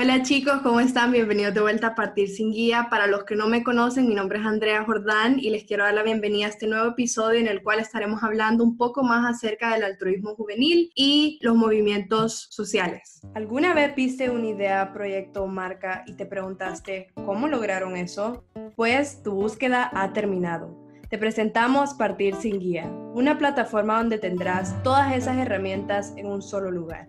Hola chicos, ¿cómo están? Bienvenidos de vuelta a Partir sin Guía. Para los que no me conocen, mi nombre es Andrea Jordán y les quiero dar la bienvenida a este nuevo episodio en el cual estaremos hablando un poco más acerca del altruismo juvenil y los movimientos sociales. ¿Alguna vez viste una idea, proyecto o marca y te preguntaste cómo lograron eso? Pues tu búsqueda ha terminado. Te presentamos Partir sin Guía, una plataforma donde tendrás todas esas herramientas en un solo lugar.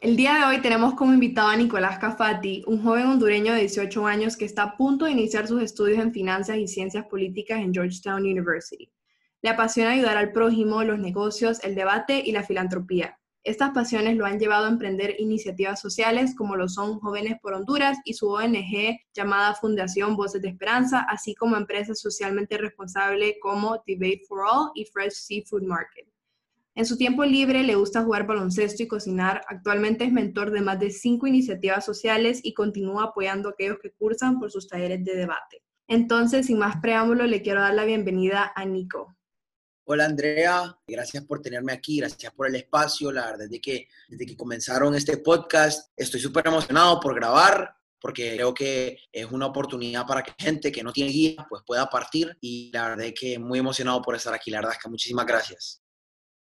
El día de hoy tenemos como invitado a Nicolás Cafati, un joven hondureño de 18 años que está a punto de iniciar sus estudios en finanzas y ciencias políticas en Georgetown University. Le apasiona ayudar al prójimo, los negocios, el debate y la filantropía. Estas pasiones lo han llevado a emprender iniciativas sociales como lo son Jóvenes por Honduras y su ONG llamada Fundación Voces de Esperanza, así como empresas socialmente responsables como Debate for All y Fresh Seafood Market. En su tiempo libre le gusta jugar baloncesto y cocinar. Actualmente es mentor de más de cinco iniciativas sociales y continúa apoyando a aquellos que cursan por sus talleres de debate. Entonces, sin más preámbulo, le quiero dar la bienvenida a Nico. Hola Andrea, gracias por tenerme aquí, gracias por el espacio. La verdad es que desde que comenzaron este podcast estoy súper emocionado por grabar porque creo que es una oportunidad para que gente que no tiene guía pues pueda partir y la verdad es que muy emocionado por estar aquí. La verdad es que muchísimas gracias.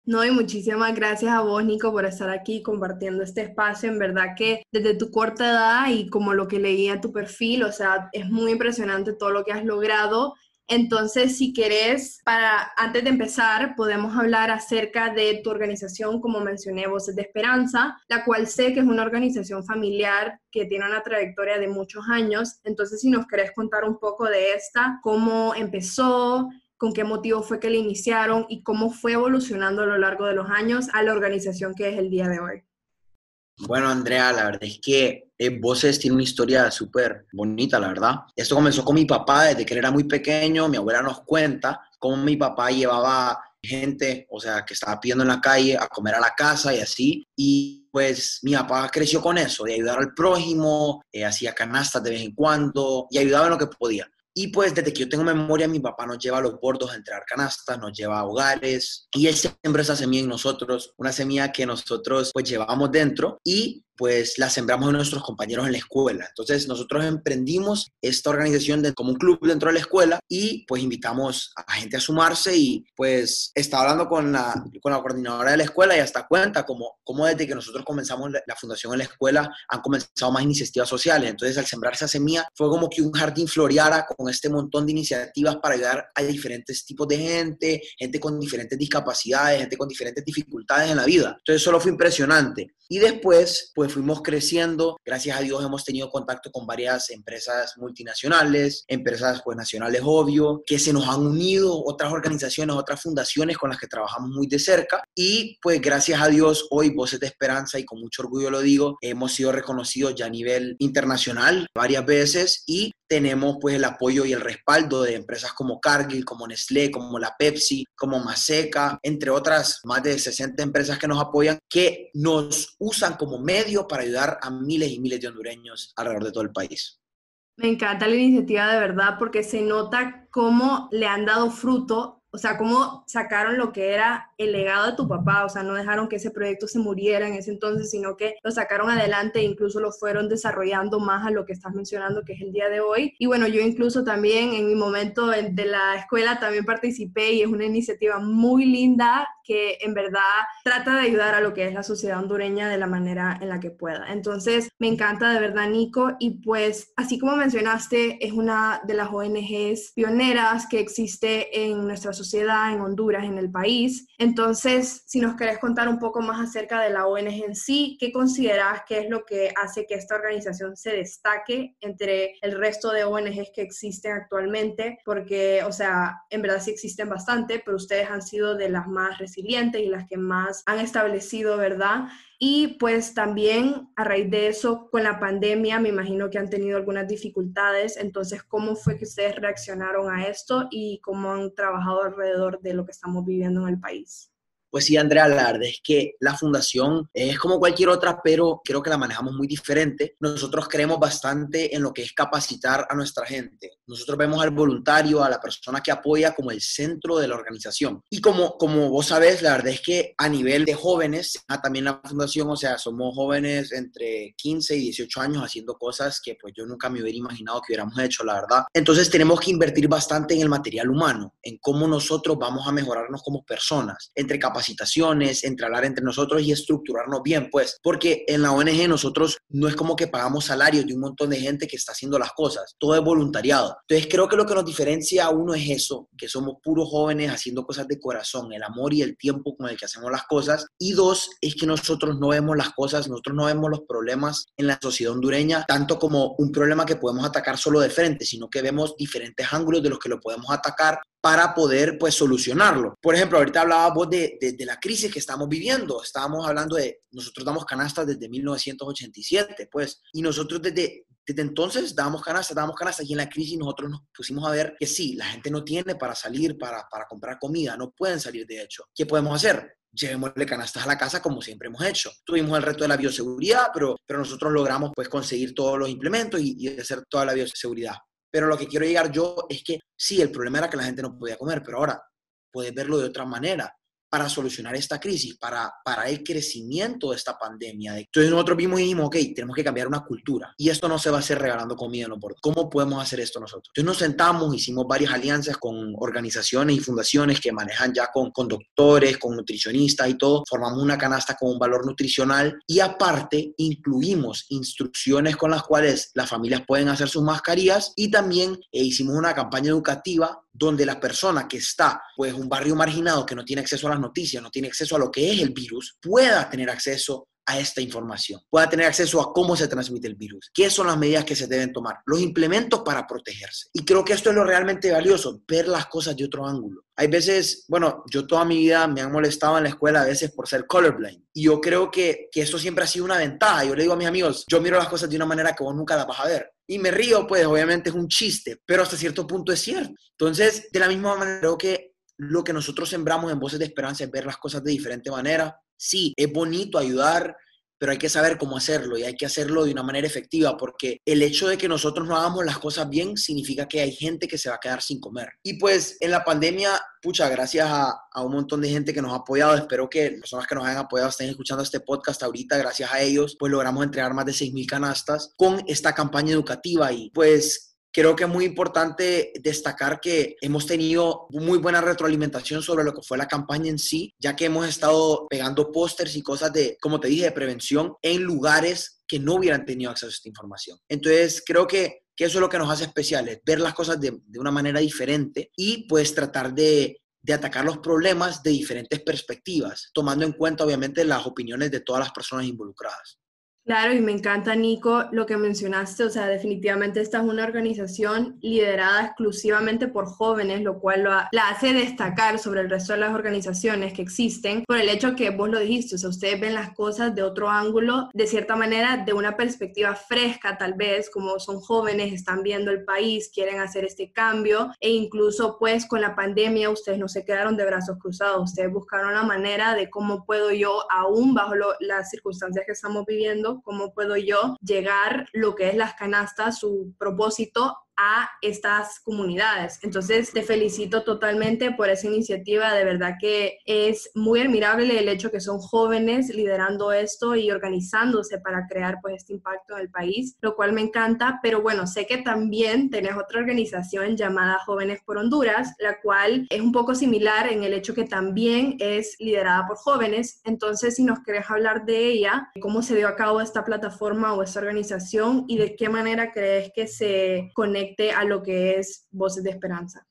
No, y muchísimas gracias a vos, Nico, por estar aquí compartiendo este espacio. En verdad que desde tu corta edad y como lo que leía tu perfil, o sea, es muy impresionante todo lo que has logrado. Entonces, si querés, para antes de empezar, podemos hablar acerca de tu organización, como mencioné, Voces de Esperanza, la cual sé que es una organización familiar que tiene una trayectoria de muchos años. Entonces, si nos querés contar un poco de esta, cómo empezó, con qué motivo fue que la iniciaron y cómo fue evolucionando a lo largo de los años a la organización que es el día de hoy. Bueno, Andrea, la verdad es que eh, Voces tiene una historia súper bonita, la verdad. Esto comenzó con mi papá desde que él era muy pequeño. Mi abuela nos cuenta cómo mi papá llevaba gente, o sea, que estaba pidiendo en la calle a comer a la casa y así. Y pues mi papá creció con eso, de ayudar al prójimo, eh, hacía canastas de vez en cuando y ayudaba en lo que podía. Y pues desde que yo tengo memoria, mi papá nos lleva a los bordos a entregar canastas, nos lleva a hogares y él siembra esa semilla en nosotros, una semilla que nosotros pues llevamos dentro y pues la sembramos en nuestros compañeros en la escuela. Entonces nosotros emprendimos esta organización como un club dentro de la escuela y pues invitamos a gente a sumarse y pues estaba hablando con la, con la coordinadora de la escuela y hasta cuenta como, como desde que nosotros comenzamos la, la fundación en la escuela han comenzado más iniciativas sociales. Entonces al sembrar esa semilla fue como que un jardín floreara con este montón de iniciativas para ayudar a diferentes tipos de gente, gente con diferentes discapacidades, gente con diferentes dificultades en la vida. Entonces solo fue impresionante. Y después, pues fuimos creciendo. Gracias a Dios hemos tenido contacto con varias empresas multinacionales, empresas pues nacionales, obvio, que se nos han unido, otras organizaciones, otras fundaciones con las que trabajamos muy de cerca. Y pues gracias a Dios, hoy Voces de Esperanza, y con mucho orgullo lo digo, hemos sido reconocidos ya a nivel internacional varias veces y tenemos pues el apoyo y el respaldo de empresas como Cargill, como Nestlé, como la Pepsi, como Maseca, entre otras más de 60 empresas que nos apoyan, que nos usan como medio para ayudar a miles y miles de hondureños alrededor de todo el país. Me encanta la iniciativa de verdad porque se nota cómo le han dado fruto o sea, cómo sacaron lo que era el legado de tu papá, o sea, no dejaron que ese proyecto se muriera en ese entonces, sino que lo sacaron adelante e incluso lo fueron desarrollando más a lo que estás mencionando, que es el día de hoy. Y bueno, yo incluso también en mi momento de la escuela también participé y es una iniciativa muy linda que en verdad trata de ayudar a lo que es la sociedad hondureña de la manera en la que pueda. Entonces, me encanta de verdad, Nico, y pues, así como mencionaste, es una de las ONGs pioneras que existe en nuestra sociedad, en Honduras, en el país. Entonces, si nos querés contar un poco más acerca de la ONG en sí, ¿qué consideras que es lo que hace que esta organización se destaque entre el resto de ONGs que existen actualmente? Porque, o sea, en verdad sí existen bastante, pero ustedes han sido de las más recientes y las que más han establecido, ¿verdad? Y pues también a raíz de eso, con la pandemia, me imagino que han tenido algunas dificultades. Entonces, ¿cómo fue que ustedes reaccionaron a esto y cómo han trabajado alrededor de lo que estamos viviendo en el país? Pues sí, Andrea, la verdad es que la fundación es como cualquier otra, pero creo que la manejamos muy diferente. Nosotros creemos bastante en lo que es capacitar a nuestra gente. Nosotros vemos al voluntario, a la persona que apoya como el centro de la organización. Y como, como vos sabés, la verdad es que a nivel de jóvenes, también la fundación, o sea, somos jóvenes entre 15 y 18 años haciendo cosas que pues yo nunca me hubiera imaginado que hubiéramos hecho, la verdad. Entonces tenemos que invertir bastante en el material humano, en cómo nosotros vamos a mejorarnos como personas, entre capacidades capacitaciones, entre hablar entre nosotros y estructurarnos bien, pues, porque en la ONG nosotros no es como que pagamos salarios de un montón de gente que está haciendo las cosas, todo es voluntariado. Entonces creo que lo que nos diferencia a uno es eso, que somos puros jóvenes haciendo cosas de corazón, el amor y el tiempo con el que hacemos las cosas. Y dos, es que nosotros no vemos las cosas, nosotros no vemos los problemas en la sociedad hondureña tanto como un problema que podemos atacar solo de frente, sino que vemos diferentes ángulos de los que lo podemos atacar para poder pues solucionarlo. Por ejemplo, ahorita hablaba vos de, de, la crisis que estamos viviendo. Estábamos hablando de, nosotros damos canastas desde 1987, pues, y nosotros desde, desde entonces dábamos canastas, dábamos canastas, y en la crisis nosotros nos pusimos a ver que sí, la gente no tiene para salir, para, para comprar comida, no pueden salir de hecho. ¿Qué podemos hacer? llevémosle canastas a la casa como siempre hemos hecho. Tuvimos el reto de la bioseguridad, pero, pero nosotros logramos pues conseguir todos los implementos y, y hacer toda la bioseguridad. Pero lo que quiero llegar yo es que sí, el problema era que la gente no podía comer, pero ahora puedes verlo de otra manera para solucionar esta crisis, para, para el crecimiento de esta pandemia. Entonces nosotros vimos y dijimos, ok, tenemos que cambiar una cultura. Y esto no se va a hacer regalando comida en los bordes. ¿Cómo podemos hacer esto nosotros? Entonces nos sentamos, hicimos varias alianzas con organizaciones y fundaciones que manejan ya con, con doctores, con nutricionistas y todo. Formamos una canasta con un valor nutricional y aparte incluimos instrucciones con las cuales las familias pueden hacer sus mascarillas y también eh, hicimos una campaña educativa donde la persona que está, pues, un barrio marginado que no tiene acceso a las noticias, no tiene acceso a lo que es el virus, pueda tener acceso a esta información, pueda tener acceso a cómo se transmite el virus, qué son las medidas que se deben tomar, los implementos para protegerse. Y creo que esto es lo realmente valioso, ver las cosas de otro ángulo. Hay veces, bueno, yo toda mi vida me han molestado en la escuela a veces por ser colorblind. Y yo creo que, que esto siempre ha sido una ventaja. Yo le digo a mis amigos, yo miro las cosas de una manera que vos nunca las vas a ver. Y me río, pues obviamente es un chiste, pero hasta cierto punto es cierto. Entonces, de la misma manera, creo que lo que nosotros sembramos en Voces de Esperanza es ver las cosas de diferente manera. Sí, es bonito ayudar, pero hay que saber cómo hacerlo y hay que hacerlo de una manera efectiva porque el hecho de que nosotros no hagamos las cosas bien significa que hay gente que se va a quedar sin comer. Y pues en la pandemia, pucha, gracias a, a un montón de gente que nos ha apoyado, espero que las personas que nos hayan apoyado estén escuchando este podcast ahorita, gracias a ellos, pues logramos entregar más de 6.000 canastas con esta campaña educativa y pues Creo que es muy importante destacar que hemos tenido muy buena retroalimentación sobre lo que fue la campaña en sí, ya que hemos estado pegando pósters y cosas de, como te dije, de prevención en lugares que no hubieran tenido acceso a esta información. Entonces, creo que, que eso es lo que nos hace especiales, ver las cosas de, de una manera diferente y pues tratar de, de atacar los problemas de diferentes perspectivas, tomando en cuenta obviamente las opiniones de todas las personas involucradas. Claro, y me encanta, Nico, lo que mencionaste, o sea, definitivamente esta es una organización liderada exclusivamente por jóvenes, lo cual la hace destacar sobre el resto de las organizaciones que existen, por el hecho que vos lo dijiste, o sea, ustedes ven las cosas de otro ángulo, de cierta manera, de una perspectiva fresca, tal vez, como son jóvenes, están viendo el país, quieren hacer este cambio, e incluso pues con la pandemia ustedes no se quedaron de brazos cruzados, ustedes buscaron la manera de cómo puedo yo, aún bajo las circunstancias que estamos viviendo, cómo puedo yo llegar lo que es las canastas, su propósito a estas comunidades. Entonces, te felicito totalmente por esa iniciativa. De verdad que es muy admirable el hecho que son jóvenes liderando esto y organizándose para crear pues este impacto en el país, lo cual me encanta. Pero bueno, sé que también tenés otra organización llamada Jóvenes por Honduras, la cual es un poco similar en el hecho que también es liderada por jóvenes. Entonces, si nos querés hablar de ella, cómo se dio a cabo esta plataforma o esta organización y de qué manera crees que se conecta a lo que es Voces de Esperanza.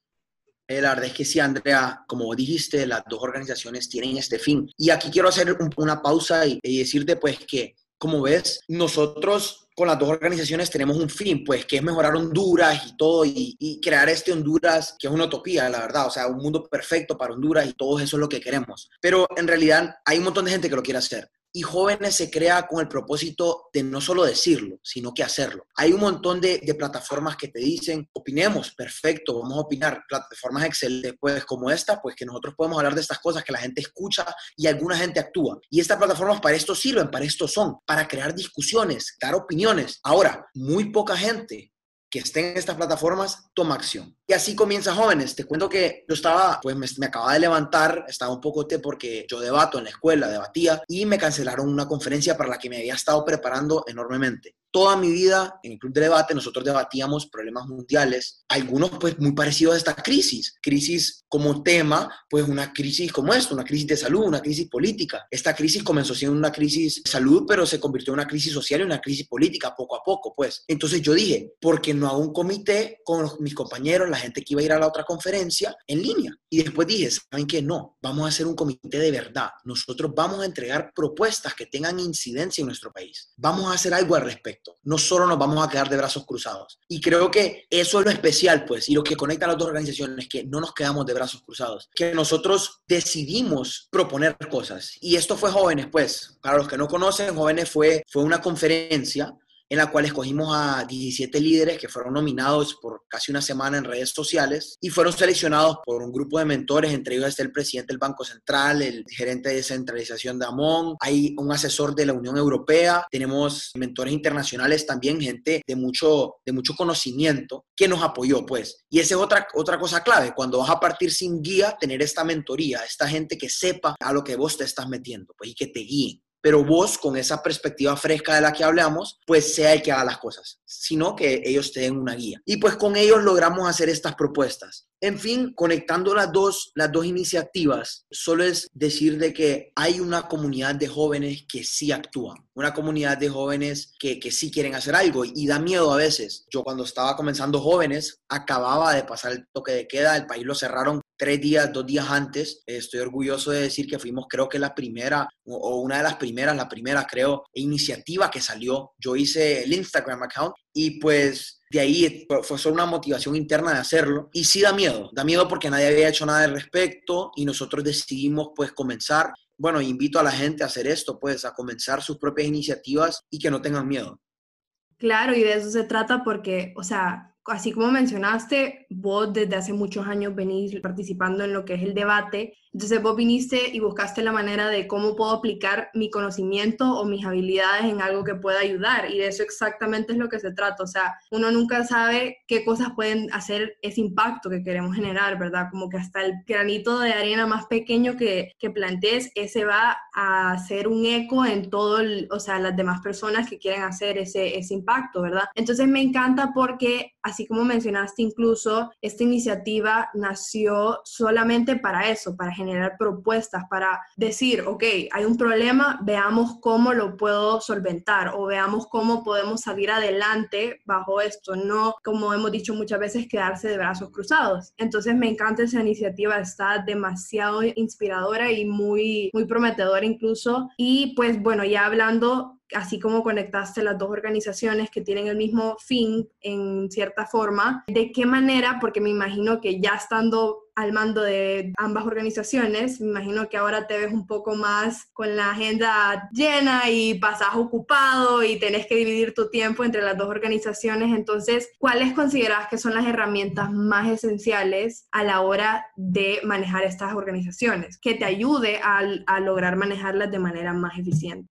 Eh, la verdad es que sí, Andrea, como dijiste, las dos organizaciones tienen este fin. Y aquí quiero hacer una pausa y, y decirte pues que como ves, nosotros con las dos organizaciones tenemos un fin, pues, que es mejorar Honduras y todo, y, y, crear este Honduras, que es una utopía, la verdad, o sea, un mundo perfecto para Honduras y todo eso es lo que queremos. Pero en realidad hay un montón de gente que lo quiere hacer y jóvenes se crea con el propósito de no solo decirlo, sino que hacerlo. Hay un montón de, plataformas que te dicen, opinemos, perfecto, vamos a opinar, plataformas excelentes, pues como esta, pues que nosotros podemos hablar de estas cosas que la gente escucha y alguna gente actúa. Y estas plataformas para esto sirven, para esto son, para crear discusiones, dar opiniones. Ahora, muy poca gente que estén en estas plataformas toma acción. Y así comienza jóvenes. Te cuento que yo estaba, pues me, acababa de levantar, estaba un poco té porque yo debato en la escuela, debatía y me cancelaron una conferencia para la que me había estado preparando enormemente toda mi vida en el Club de Debate nosotros debatíamos problemas mundiales, algunos pues muy parecidos a esta crisis, crisis como tema, pues una crisis como esta, una crisis de salud, una crisis política. Esta crisis comenzó siendo una crisis de salud, pero se convirtió en una crisis social y una crisis política poco a poco, pues. Entonces yo dije, ¿por qué no hago un comité con mis compañeros, la gente que iba a ir a la otra conferencia en línea? Y después dije, ¿saben qué? No, vamos a hacer un comité de verdad. Nosotros vamos a entregar propuestas que tengan incidencia en nuestro país. Vamos a hacer algo al respecto no solo nos vamos a quedar de brazos cruzados. Y creo que eso es lo especial, pues, y lo que conecta a las dos organizaciones, que no nos quedamos de brazos cruzados, que nosotros decidimos proponer cosas. Y esto fue Jóvenes, pues, para los que no conocen, Jóvenes fue, fue una conferencia en la cual escogimos a 17 líderes que fueron nominados por casi una semana en redes sociales y fueron seleccionados por un grupo de mentores, entre ellos está el presidente del Banco Central, el gerente de descentralización de AMON, hay un asesor de la Unión Europea, tenemos mentores internacionales también, gente de mucho, de mucho conocimiento que nos apoyó, pues. Y esa es otra, otra cosa clave, cuando vas a partir sin guía, tener esta mentoría, esta gente que sepa a lo que vos te estás metiendo, pues, y que te guíen pero vos con esa perspectiva fresca de la que hablamos, pues sea el que haga las cosas, sino que ellos te den una guía. Y pues con ellos logramos hacer estas propuestas. En fin, conectando las dos, las dos iniciativas, solo es decir de que hay una comunidad de jóvenes que sí actúan, una comunidad de jóvenes que, que sí quieren hacer algo y da miedo a veces. Yo cuando estaba comenzando jóvenes, acababa de pasar el toque de queda, el país lo cerraron tres días, dos días antes. Estoy orgulloso de decir que fuimos, creo que la primera, o una de las primeras, la primera, creo, iniciativa que salió. Yo hice el Instagram account y pues de ahí fue solo una motivación interna de hacerlo. Y sí da miedo, da miedo porque nadie había hecho nada al respecto y nosotros decidimos pues comenzar. Bueno, invito a la gente a hacer esto, pues a comenzar sus propias iniciativas y que no tengan miedo. Claro, y de eso se trata porque, o sea, así como mencionaste, vos desde hace muchos años venís participando en lo que es el debate entonces vos viniste y buscaste la manera de cómo puedo aplicar mi conocimiento o mis habilidades en algo que pueda ayudar y de eso exactamente es lo que se trata. O sea, uno nunca sabe qué cosas pueden hacer ese impacto que queremos generar, ¿verdad? Como que hasta el granito de arena más pequeño que, que plantees, ese va a hacer un eco en todo, o sea, las demás personas que quieren hacer ese, ese impacto, ¿verdad? Entonces me encanta porque, así como mencionaste incluso, esta iniciativa nació solamente para eso, para generar propuestas, para decir, ok, hay un problema, veamos cómo lo puedo solventar o veamos cómo podemos salir adelante bajo esto, no como hemos dicho muchas veces, quedarse de brazos cruzados. Entonces me encanta esa iniciativa, está demasiado inspiradora y muy, muy prometedora incluso. Y pues bueno, ya hablando así como conectaste las dos organizaciones que tienen el mismo fin en cierta forma, ¿de qué manera? Porque me imagino que ya estando al mando de ambas organizaciones, me imagino que ahora te ves un poco más con la agenda llena y pasas ocupado y tenés que dividir tu tiempo entre las dos organizaciones. Entonces, ¿cuáles consideras que son las herramientas más esenciales a la hora de manejar estas organizaciones que te ayude a, a lograr manejarlas de manera más eficiente?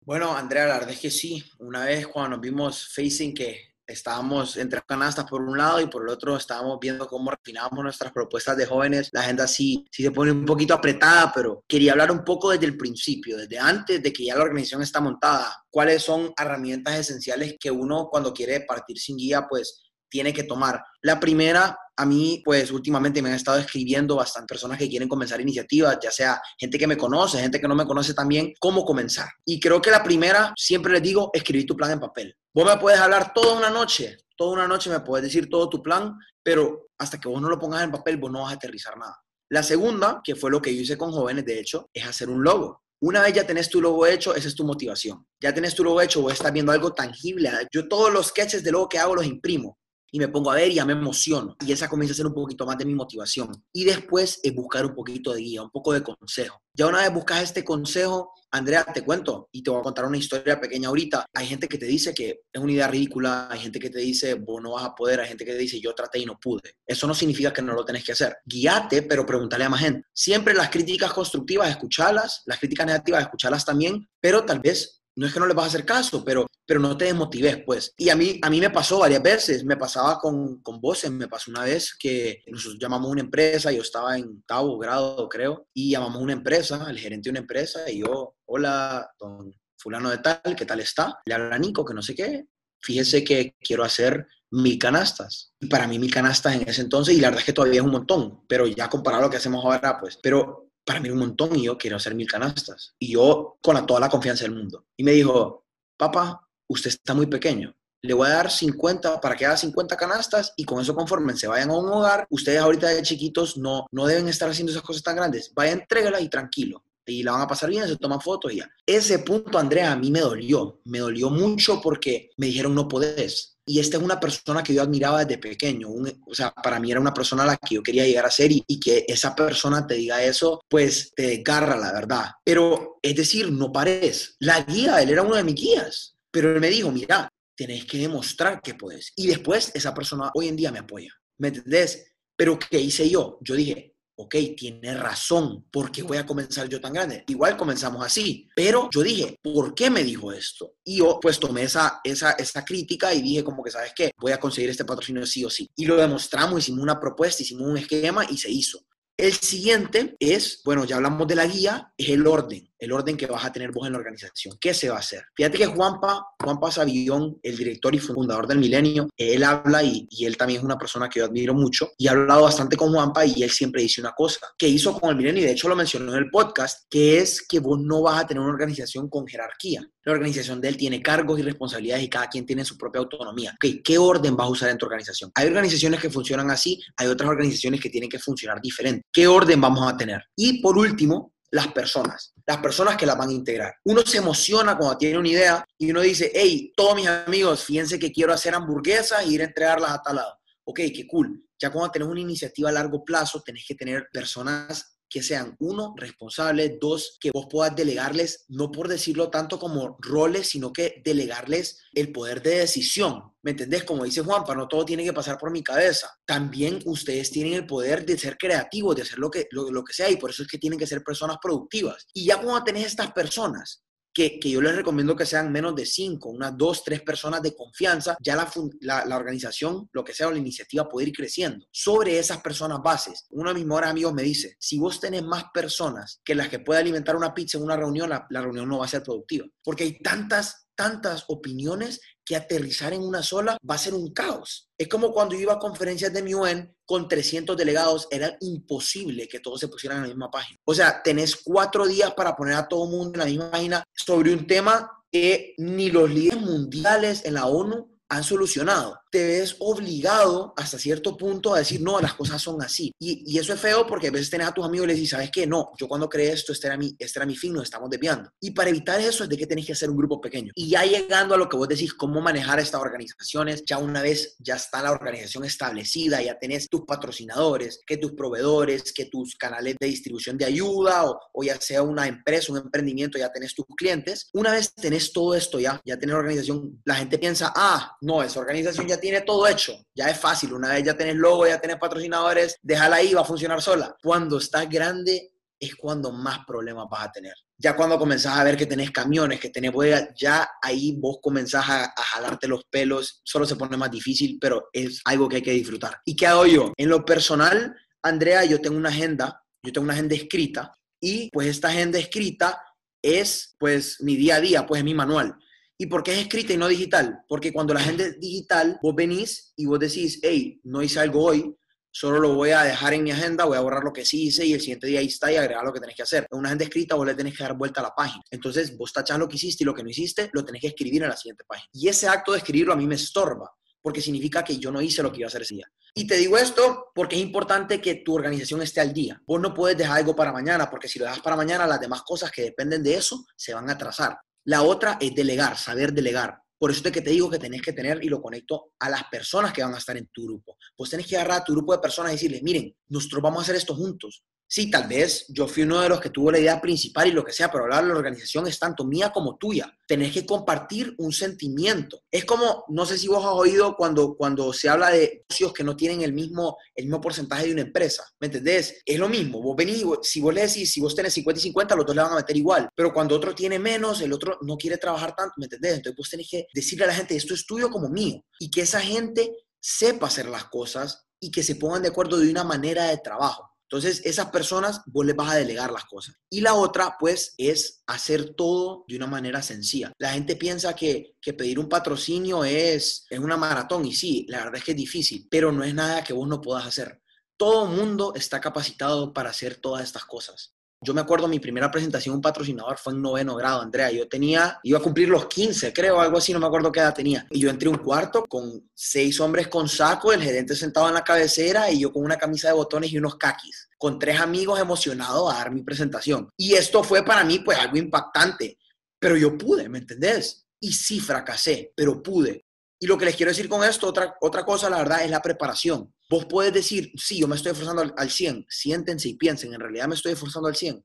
Bueno, Andrea, la verdad es que sí. Una vez cuando nos vimos facing que estábamos entre canastas por un lado y por el otro estábamos viendo cómo refinábamos nuestras propuestas de jóvenes, la agenda sí, sí se pone un poquito apretada, pero quería hablar un poco desde el principio, desde antes de que ya la organización está montada. ¿Cuáles son herramientas esenciales que uno cuando quiere partir sin guía, pues tiene que tomar. La primera, a mí, pues últimamente me han estado escribiendo bastantes personas que quieren comenzar iniciativas, ya sea gente que me conoce, gente que no me conoce también, cómo comenzar. Y creo que la primera, siempre les digo, escribir tu plan en papel. Vos me puedes hablar toda una noche, toda una noche me puedes decir todo tu plan, pero hasta que vos no lo pongas en papel, vos no vas a aterrizar nada. La segunda, que fue lo que yo hice con jóvenes, de hecho, es hacer un logo Una vez ya tenés tu logo hecho, esa es tu motivación. Ya tenés tu logo hecho, vos estás viendo algo tangible. Yo todos los sketches de logo que hago los imprimo y me pongo a ver y ya me emociono. Y esa comienza a ser un poquito más de mi motivación. Y después es buscar un poquito de guía, un poco de consejo. Ya una vez buscas este consejo, Andrea, te cuento y te voy a contar una historia pequeña ahorita. Hay gente que te dice que es una idea ridícula, hay gente que te dice vos no vas a poder, hay gente que te dice yo traté y no pude. Eso no significa que no lo tenés que hacer. Guíate, pero pregúntale a más gente. Siempre las críticas constructivas, escuchalas, las críticas negativas, escuchalas también, pero tal vez no es que no le vas a hacer caso, pero, pero no te desmotives, pues. Y a mí, a mí me pasó varias veces, me pasaba con, con voces, me pasó una vez que nosotros llamamos una empresa, yo estaba en octavo grado, creo, y llamamos una empresa, al gerente de una empresa, y yo, hola, don fulano de tal, ¿qué tal está? Le habla Nico, que no sé qué, fíjese que quiero hacer mil canastas. Y para mí mil canastas en ese entonces, y la verdad es que todavía es un montón, pero ya comparado a lo que hacemos ahora, pues, pero para mí un montón y yo quiero hacer mil canastas. Y yo con toda la confianza del mundo. Y me dijo, papá, usted está muy pequeño. Le voy a dar 50 para que haga 50 canastas y con eso conformen, se vayan a un hogar. Ustedes ahorita de chiquitos no, no deben estar haciendo esas cosas tan grandes. Vaya, entrégala y tranquilo y la van a pasar bien, se toman fotos y ya. Ese punto, Andrea, a mí me dolió, me dolió mucho porque me dijeron no podés. Y esta es una persona que yo admiraba desde pequeño, o sea, para mí era una persona a la que yo quería llegar a ser y, que esa persona te diga eso, pues te desgarra la verdad. Pero es decir, no pares. La guía, él era uno de mis guías, pero él me dijo, mira, tenés que demostrar que podés. Y después esa persona hoy en día me apoya, ¿me entendés? Pero ¿qué hice yo? Yo dije, ok, tiene razón, ¿por qué voy a comenzar yo tan grande? Igual comenzamos así, pero yo dije, ¿por qué me dijo esto? Y yo pues tomé esa, esa, esa crítica y dije como que, ¿sabes qué? Voy a conseguir este patrocinio sí o sí. Y lo demostramos, hicimos una propuesta, hicimos un esquema y se hizo. El siguiente es, bueno, ya hablamos de la guía, es el orden, el orden que vas a tener vos en la organización. ¿Qué se va a hacer? Fíjate que Juanpa, Juanpa Savillón, el director y fundador del Milenio, él habla y, él también es una persona que yo admiro mucho y he hablado bastante con Juanpa y él siempre dice una cosa, que hizo con el Milenio y de hecho lo mencionó en el podcast, que es que vos no vas a tener una organización con jerarquía. La organización de él tiene cargos y responsabilidades y cada quien tiene su propia autonomía. ¿Qué orden vas a usar en tu organización? Hay organizaciones que funcionan así, hay otras organizaciones que tienen que funcionar diferente. ¿Qué orden vamos a tener? Y por último, las personas, las personas que las van a integrar. Uno se emociona cuando tiene una idea y uno dice, hey, todos mis amigos, fíjense que quiero hacer hamburguesas e ir a entregarlas a tal lado. Ok, qué cool. Ya cuando tenés una iniciativa a largo plazo, tenés que tener personas que sean, uno, responsables, dos, que vos puedas delegarles, no por decirlo tanto como roles, sino que delegarles el poder de decisión. ¿Me entendés? Como dice Juan, para no todo tiene que pasar por mi cabeza. También ustedes tienen el poder de ser creativos, de hacer lo que, lo, lo que sea, y por eso es que tienen que ser personas productivas. Y ya cuando tenés estas personas, que, yo les recomiendo que sean menos de cinco, unas dos, tres personas de confianza, ya la, la, organización, lo que sea, la iniciativa puede ir creciendo. Sobre esas personas bases, uno de mis mejores amigos me dice, si vos tenés más personas que las que puede alimentar una pizza en una reunión, la, la reunión no va a ser productiva, porque hay tantas tantas opiniones que aterrizar en una sola va a ser un caos. Es como cuando yo iba a conferencias de mi UN con 300 delegados, era imposible que todos se pusieran en la misma página. O sea, tenés cuatro días para poner a todo el mundo en la misma página sobre un tema que ni los líderes mundiales en la ONU han solucionado. Te ves obligado hasta cierto punto a decir, no, las cosas son así. Y, eso es feo porque a veces tenés a tus amigos y les dices, ¿sabes qué? No, yo cuando creé esto, este era mi, este era mi fin, nos estamos desviando. Y para evitar eso es de que tenés que hacer un grupo pequeño. Y ya llegando a lo que vos decís, cómo manejar estas organizaciones, ya una vez ya está la organización establecida, ya tenés tus patrocinadores, que tus proveedores, que tus canales de distribución de ayuda, o, o ya sea una empresa, un emprendimiento, ya tenés tus clientes. Una vez tenés todo esto ya, ya tenés organización, la gente piensa, ah, no, esa organización ya tiene todo hecho, ya es fácil, una vez ya tenés logo, ya tenés patrocinadores, déjala ahí, va a funcionar sola. Cuando estás grande es cuando más problemas vas a tener. Ya cuando comenzás a ver que tenés camiones, que tenés bodegas, ya ahí vos comenzás a, a, jalarte los pelos, solo se pone más difícil, pero es algo que hay que disfrutar. ¿Y qué hago yo? En lo personal, Andrea, yo tengo una agenda, yo tengo una agenda escrita y pues esta agenda escrita es pues mi día a día, pues es mi manual. ¿Y por qué es escrita y no digital? Porque cuando la gente es digital, vos venís y vos decís, hey, no hice algo hoy, solo lo voy a dejar en mi agenda, voy a borrar lo que sí hice y el siguiente día ahí está y agregar lo que tenés que hacer. En una agenda escrita vos le tenés que dar vuelta a la página. Entonces vos tachás lo que hiciste y lo que no hiciste, lo tenés que escribir en la siguiente página. Y ese acto de escribirlo a mí me estorba porque significa que yo no hice lo que iba a hacer ese día. Y te digo esto porque es importante que tu organización esté al día. Vos no puedes dejar algo para mañana, porque si lo dejas para mañana, las demás cosas que dependen de eso se van a atrasar. La otra es delegar, saber delegar. Por eso es que te digo que tenés que tener, y lo conecto a las personas que van a estar en tu grupo. Pues tenés que agarrar a tu grupo de personas y decirles, miren, nosotros vamos a hacer esto juntos. Sí, tal vez yo fui uno de los que tuvo la idea principal y lo que sea, pero de la organización es tanto mía como tuya. Tenés que compartir un sentimiento. Es como, no sé si vos has oído cuando, cuando se habla de socios que no tienen el mismo, el mismo porcentaje de una empresa. ¿Me entendés? Es lo mismo. Vos venís, si vos le decís, si vos tenés 50 y 50, los dos le van a meter igual. Pero cuando otro tiene menos, el otro no quiere trabajar tanto, ¿me entendés? Entonces vos tenés que decirle a la gente, esto es tuyo como mío. Y que esa gente sepa hacer las cosas y que se pongan de acuerdo de una manera de trabajo. Entonces, esas personas vos les vas a delegar las cosas. Y la otra, pues, es hacer todo de una manera sencilla. La gente piensa que, que pedir un patrocinio es, es una maratón y sí, la verdad es que es difícil, pero no es nada que vos no puedas hacer. Todo mundo está capacitado para hacer todas estas cosas. Yo me acuerdo mi primera presentación, un patrocinador fue en noveno grado, Andrea. Yo tenía, iba a cumplir los 15, creo, algo así, no me acuerdo qué edad tenía. Y yo entré un cuarto con seis hombres con saco, el gerente sentado en la cabecera y yo con una camisa de botones y unos caquis, con tres amigos emocionados a dar mi presentación. Y esto fue para mí, pues, algo impactante. Pero yo pude, ¿me entendés? Y sí fracasé, pero pude. Y lo que les quiero decir con esto, otra, otra cosa, la verdad, es la preparación. Vos puedes decir, sí, yo me estoy esforzando al, al 100, siéntense y piensen, en realidad me estoy esforzando al 100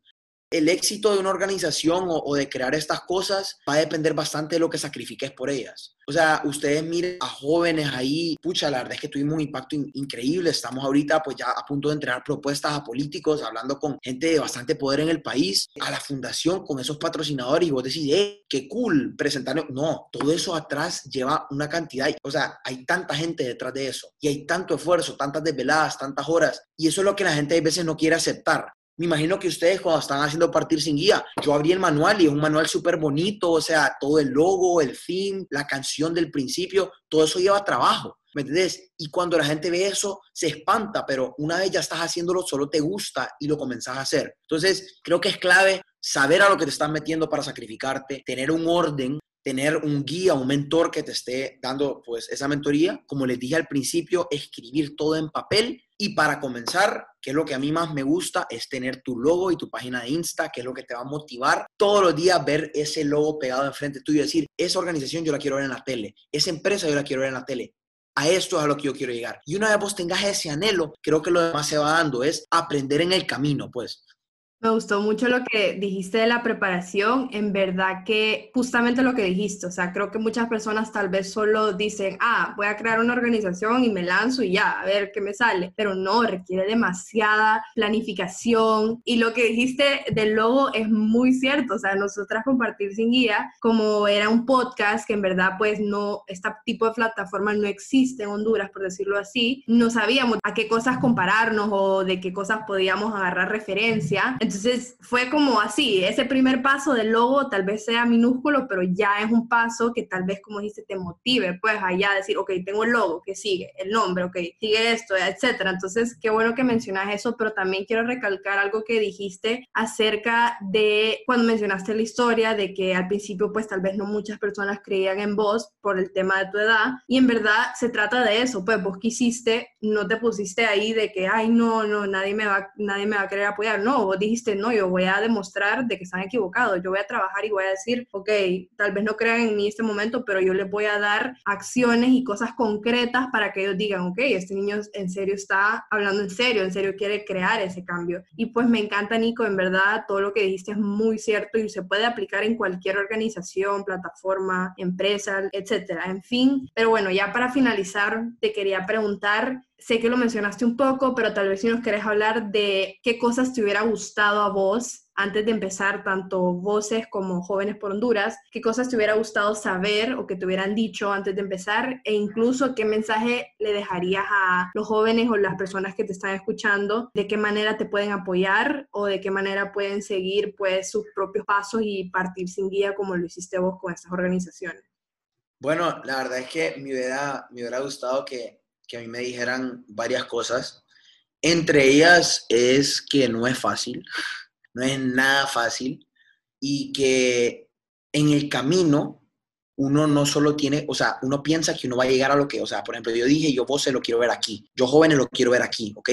el éxito de una organización o, de crear estas cosas va a depender bastante de lo que sacrifiques por ellas. O sea, ustedes miren a jóvenes ahí, pucha, la verdad es que tuvimos un impacto increíble. Estamos ahorita pues ya a punto de entregar propuestas a políticos, hablando con gente de bastante poder en el país, a la fundación, con esos patrocinadores y vos decís, eh, qué cool presentar. No, todo eso atrás lleva una cantidad, o sea, hay tanta gente detrás de eso y hay tanto esfuerzo, tantas desveladas, tantas horas y eso es lo que la gente a veces no quiere aceptar. Me imagino que ustedes cuando están haciendo partir sin guía, yo abrí el manual y es un manual súper bonito, o sea, todo el logo, el fin, la canción del principio, todo eso lleva trabajo, ¿me entiendes? Y cuando la gente ve eso, se espanta, pero una vez ya estás haciéndolo, solo te gusta y lo comenzás a hacer. Entonces, creo que es clave saber a lo que te estás metiendo para sacrificarte, tener un orden, tener un guía, un mentor que te esté dando pues esa mentoría. Como les dije al principio, escribir todo en papel y para comenzar, que es lo que a mí más me gusta, es tener tu logo y tu página de Insta, que es lo que te va a motivar todos los días ver ese logo pegado enfrente tuyo y decir, esa organización yo la quiero ver en la tele, esa empresa yo la quiero ver en la tele. A esto es a lo que yo quiero llegar. Y una vez vos tengas ese anhelo, creo que lo demás se va dando, es aprender en el camino, pues. Me gustó mucho lo que dijiste de la preparación, en verdad que justamente lo que dijiste, o sea, creo que muchas personas tal vez solo dicen, ah, voy a crear una organización y me lanzo y ya, a ver qué me sale, pero no, requiere demasiada planificación y lo que dijiste del logo es muy cierto, o sea, nosotras compartir sin guía, como era un podcast que en verdad pues no, este tipo de plataforma no existe en Honduras, por decirlo así, no sabíamos a qué cosas compararnos o de qué cosas podíamos agarrar referencia. Entonces fue como así, ese primer paso del logo tal vez sea minúsculo, pero ya es un paso que tal vez, como dice, te motive, pues allá decir, ok, tengo el logo, que sigue? El nombre, ok, sigue esto, etcétera. Entonces, qué bueno que mencionas eso, pero también quiero recalcar algo que dijiste acerca de cuando mencionaste la historia de que al principio, pues tal vez no muchas personas creían en vos por el tema de tu edad, y en verdad se trata de eso, pues vos quisiste, no te pusiste ahí de que, ay, no, no, nadie me va, nadie me va a querer apoyar, no, vos dijiste, no, yo voy a demostrar de que están equivocados, yo voy a trabajar y voy a decir, ok, tal vez no crean en mí este momento, pero yo les voy a dar acciones y cosas concretas para que ellos digan, ok, este niño en serio está hablando en serio, en serio quiere crear ese cambio. Y pues me encanta, Nico, en verdad, todo lo que dijiste es muy cierto y se puede aplicar en cualquier organización, plataforma, empresa, etcétera, en fin. Pero bueno, ya para finalizar, te quería preguntar sé que lo mencionaste un poco, pero tal vez si nos querés hablar de qué cosas te hubiera gustado a vos antes de empezar, tanto voces como jóvenes por Honduras, qué cosas te hubiera gustado saber o que te hubieran dicho antes de empezar e incluso qué mensaje le dejarías a los jóvenes o las personas que te están escuchando, de qué manera te pueden apoyar o de qué manera pueden seguir pues sus propios pasos y partir sin guía como lo hiciste vos con estas organizaciones. Bueno, la verdad es que me hubiera, me hubiera gustado que que a mí me dijeran varias cosas. Entre ellas es que no es fácil, no es nada fácil y que en el camino uno no solo tiene, o sea, uno piensa que uno va a llegar a lo que, o sea, por ejemplo, yo dije, yo vos se lo quiero ver aquí, yo jóvenes lo quiero ver aquí, ¿ok?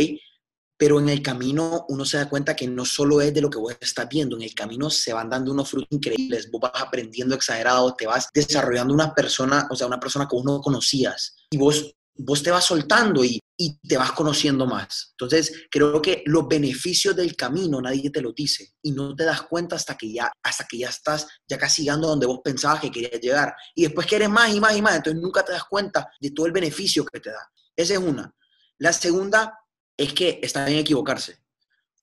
Pero en el camino uno se da cuenta que no solo es de lo que vos estás viendo, en el camino se van dando unos frutos increíbles, vos vas aprendiendo exagerado, te vas desarrollando una persona, o sea, una persona que vos no conocías y vos, vos te vas soltando y, y te vas conociendo más. Entonces, creo que los beneficios del camino nadie te lo dice y no te das cuenta hasta que ya, hasta que ya estás ya casi llegando donde vos pensabas que querías llegar y después quieres más y más y más, entonces nunca te das cuenta de todo el beneficio que te da. Esa es una. La segunda es que está bien equivocarse.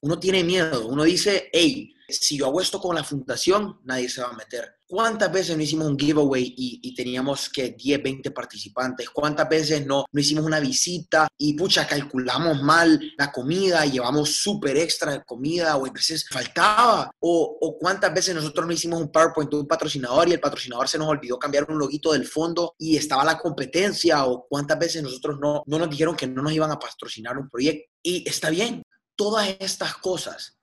Uno tiene miedo, uno dice, hey, si yo hago esto con la fundación, nadie se va a meter. ¿Cuántas veces no hicimos un giveaway y, teníamos que 10, 20 participantes? ¿Cuántas veces no, no hicimos una visita y pucha, calculamos mal la comida llevamos súper extra de comida o a veces faltaba? O, o, cuántas veces nosotros no hicimos un PowerPoint de un patrocinador y el patrocinador se nos olvidó cambiar un loguito del fondo y estaba la competencia? ¿O cuántas veces nosotros no, no nos dijeron que no nos iban a patrocinar un proyecto? Y está bien, todas estas cosas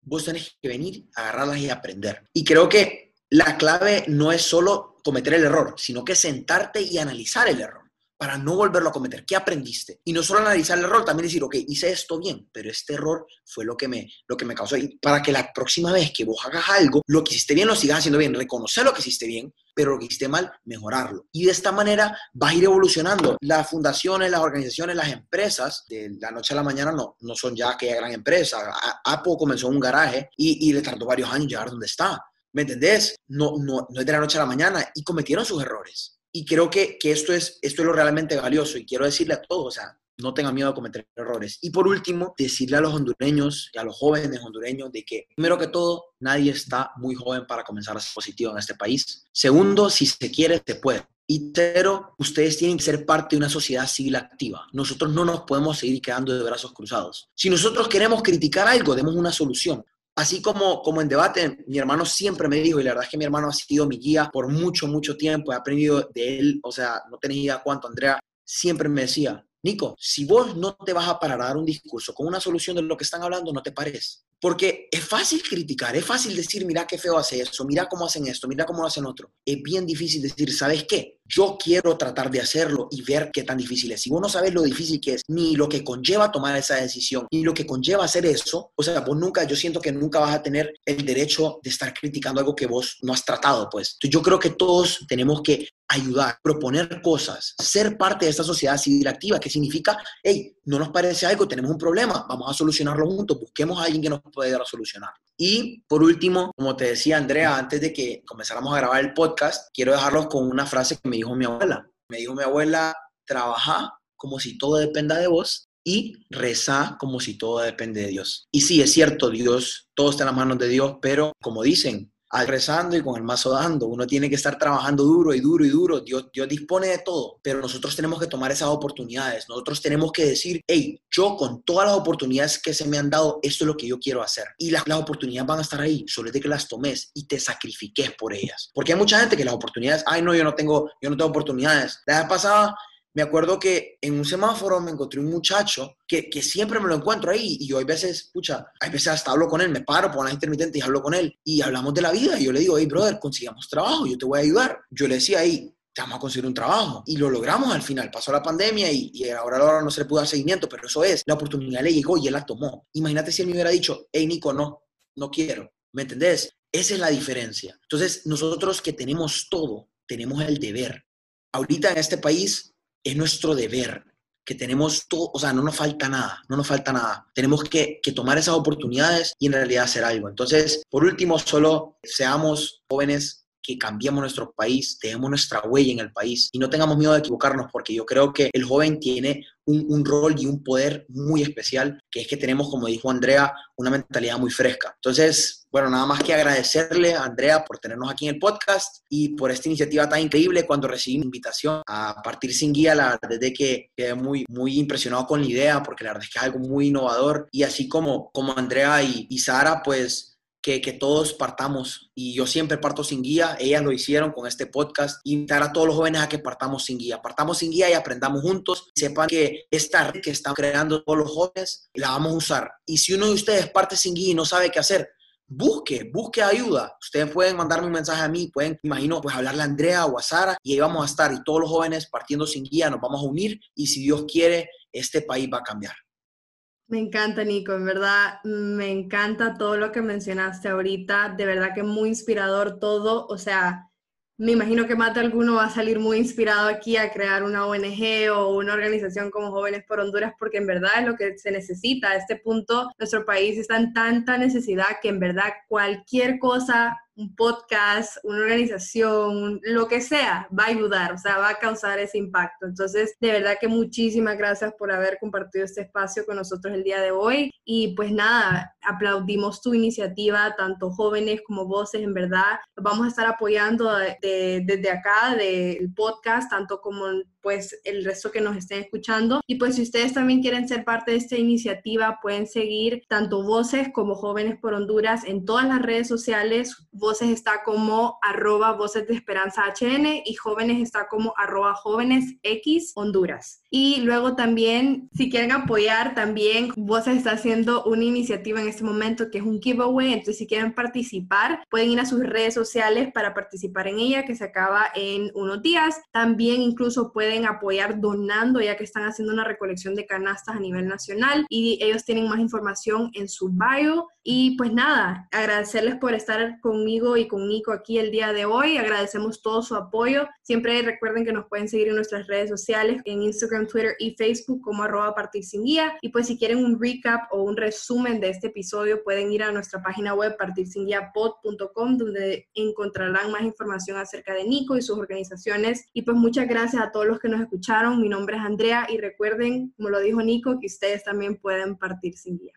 vos tenés que venir, agarrarlas y aprender. Y creo que la clave no es solo cometer el error, sino que sentarte y analizar el error para no volverlo a cometer. ¿Qué aprendiste? Y no solo analizar el error, también decir, ok, hice esto bien, pero este error fue lo que me, lo que me causó. Y para que la próxima vez que vos hagas algo, lo que hiciste bien lo sigas haciendo bien, reconocer lo que hiciste bien, pero lo que hiciste mal, mejorarlo. Y de esta manera vas a ir evolucionando. Las fundaciones, las organizaciones, las empresas, de la noche a la mañana no, no son ya aquella gran empresa. Apple comenzó en un garaje y, y le tardó varios años llegar donde está. ¿Me entendés? No, no, no es de la noche a la mañana y cometieron sus errores y creo que, que, esto, es, esto es lo realmente valioso y quiero decirle a todos, o sea, no tengan miedo de cometer errores. Y por último, decirle a los hondureños y a los jóvenes hondureños de que, primero que todo, nadie está muy joven para comenzar a ser positivo en este país. Segundo, si se quiere, se puede. Y tercero, ustedes tienen que ser parte de una sociedad civil activa. Nosotros no nos podemos seguir quedando de brazos cruzados. Si nosotros queremos criticar algo, demos una solución así como, como en debate, mi hermano siempre me dijo, y la verdad es que mi hermano ha sido mi guía por mucho, mucho tiempo, he aprendido de él, o sea, no tenía idea cuánto, Andrea, siempre me decía, Nico, si vos no te vas a parar a dar un discurso con una solución de lo que están hablando, no te pares. Porque es fácil criticar, es fácil decir, mira qué feo hace eso, mira cómo hacen esto, mira cómo lo hacen otro. Es bien difícil decir, ¿sabes qué? Yo quiero tratar de hacerlo y ver qué tan difícil es. Si vos no sabes lo difícil que es, ni lo que conlleva tomar esa decisión, ni lo que conlleva hacer eso, o sea, vos nunca, yo siento que nunca vas a tener el derecho de estar criticando algo que vos no has tratado, pues. Yo creo que todos tenemos que ayudar, proponer cosas, ser parte de esta sociedad civil activa, que significa, hey, no nos parece algo, tenemos un problema, vamos a solucionarlo juntos, busquemos a alguien que nos pueda solucionar. Y por último, como te decía Andrea, antes de que comenzáramos a grabar el podcast, quiero dejarlos con una frase que me dijo mi abuela. Me dijo mi abuela, trabaja como si todo dependa de vos y reza como si todo depende de Dios. Y sí, es cierto, Dios, todo está en las manos de Dios, pero como dicen, rezando y con el mazo dando. Uno tiene que estar trabajando duro y duro y duro. Dios, Dios dispone de todo, pero nosotros tenemos que tomar esas oportunidades. Nosotros tenemos que decir, hey, yo con todas las oportunidades que se me han dado, esto es lo que yo quiero hacer. Y las, las oportunidades van a estar ahí, solo es de que las tomes y te sacrifiques por ellas. Porque hay mucha gente que las oportunidades, ay, no, yo no tengo, yo no tengo oportunidades. La vez pasada me acuerdo que en un semáforo me encontré un muchacho que, que, siempre me lo encuentro ahí y yo hay veces, pucha, hay veces hasta hablo con él, me paro por las intermitentes y hablo con él y hablamos de la vida y yo le digo, hey, brother, consigamos trabajo, yo te voy a ayudar. Yo le decía ahí, te vamos a conseguir un trabajo. Y lo logramos al final. Pasó la pandemia y, y ahora, ahora no se le pudo dar seguimiento, pero eso es, la oportunidad le llegó y él la tomó. Imagínate si él me hubiera dicho, hey, Nico, no, no quiero. ¿Me entendés? Esa es la diferencia. Entonces, nosotros que tenemos todo, tenemos el deber. Ahorita en este país es nuestro deber, que tenemos todo, o sea, no nos falta nada, no nos falta nada. Tenemos que, tomar esas oportunidades y en realidad hacer algo. Entonces, por último, solo seamos jóvenes que cambiemos nuestro país, dejemos nuestra huella en el país y no tengamos miedo de equivocarnos, porque yo creo que el joven tiene un, rol y un poder muy especial, que es que tenemos, como dijo Andrea, una mentalidad muy fresca. Entonces, bueno, nada más que agradecerle a Andrea por tenernos aquí en el podcast y por esta iniciativa tan increíble. Cuando recibí mi invitación a partir sin guía, la verdad que quedé muy, muy impresionado con la idea, porque la verdad es que es algo muy innovador y así como, como Andrea y, y Sara, pues que, todos partamos. Y yo siempre parto sin guía. Ellas lo hicieron con este podcast. Invitar a todos los jóvenes a que partamos sin guía. Partamos sin guía y aprendamos juntos. Sepan que esta red que están creando todos los jóvenes la vamos a usar. Y si uno de ustedes parte sin guía y no sabe qué hacer, busque, busque ayuda. Ustedes pueden mandarme un mensaje a mí, pueden, imagino, pues hablarle a Andrea o a Sara y ahí vamos a estar y todos los jóvenes partiendo sin guía nos vamos a unir y si Dios quiere, este país va a cambiar. Me encanta, Nico, en verdad, me encanta todo lo que mencionaste ahorita, de verdad que muy inspirador todo, o sea, me imagino que de alguno va a salir muy inspirado aquí a crear una ONG o una organización como Jóvenes por Honduras, porque en verdad es lo que se necesita. A este punto, nuestro país está en tanta necesidad que en verdad cualquier cosa un podcast, una organización, lo que sea, va a ayudar, o sea, va a causar ese impacto. Entonces, de verdad que muchísimas gracias por haber compartido este espacio con nosotros el día de hoy. Y pues nada, aplaudimos tu iniciativa, tanto jóvenes como voces, en verdad. Vamos a estar apoyando desde acá, del podcast, tanto como pues el resto que nos estén escuchando. Y pues si ustedes también quieren ser parte de esta iniciativa, pueden seguir tanto Voces como Jóvenes por Honduras en todas las redes sociales. Voces está como arroba Voces de Esperanza HN y Jóvenes está como arroba Jóvenes X Honduras. Y luego también, si quieren apoyar, también Voces está haciendo una iniciativa en este momento que es un giveaway. Entonces, si quieren participar, pueden ir a sus redes sociales para participar en ella, que se acaba en unos días. También incluso pueden apoyar donando, ya que están haciendo una recolección de canastas a nivel nacional y ellos tienen más información en su bio. Y pues nada, agradecerles por estar conmigo y con Nico aquí el día de hoy. Agradecemos todo su apoyo. Siempre recuerden que nos pueden seguir en nuestras redes sociales, en Instagram, Twitter y Facebook como arroba partir sin guía. Y pues si quieren un recap o un resumen de este episodio, pueden ir a nuestra página web partirsinguiapod.com donde encontrarán más información acerca de Nico y sus organizaciones. Y pues muchas gracias a todos los que nos escucharon. Mi nombre es Andrea y recuerden, como lo dijo Nico, que ustedes también pueden partir sin guía.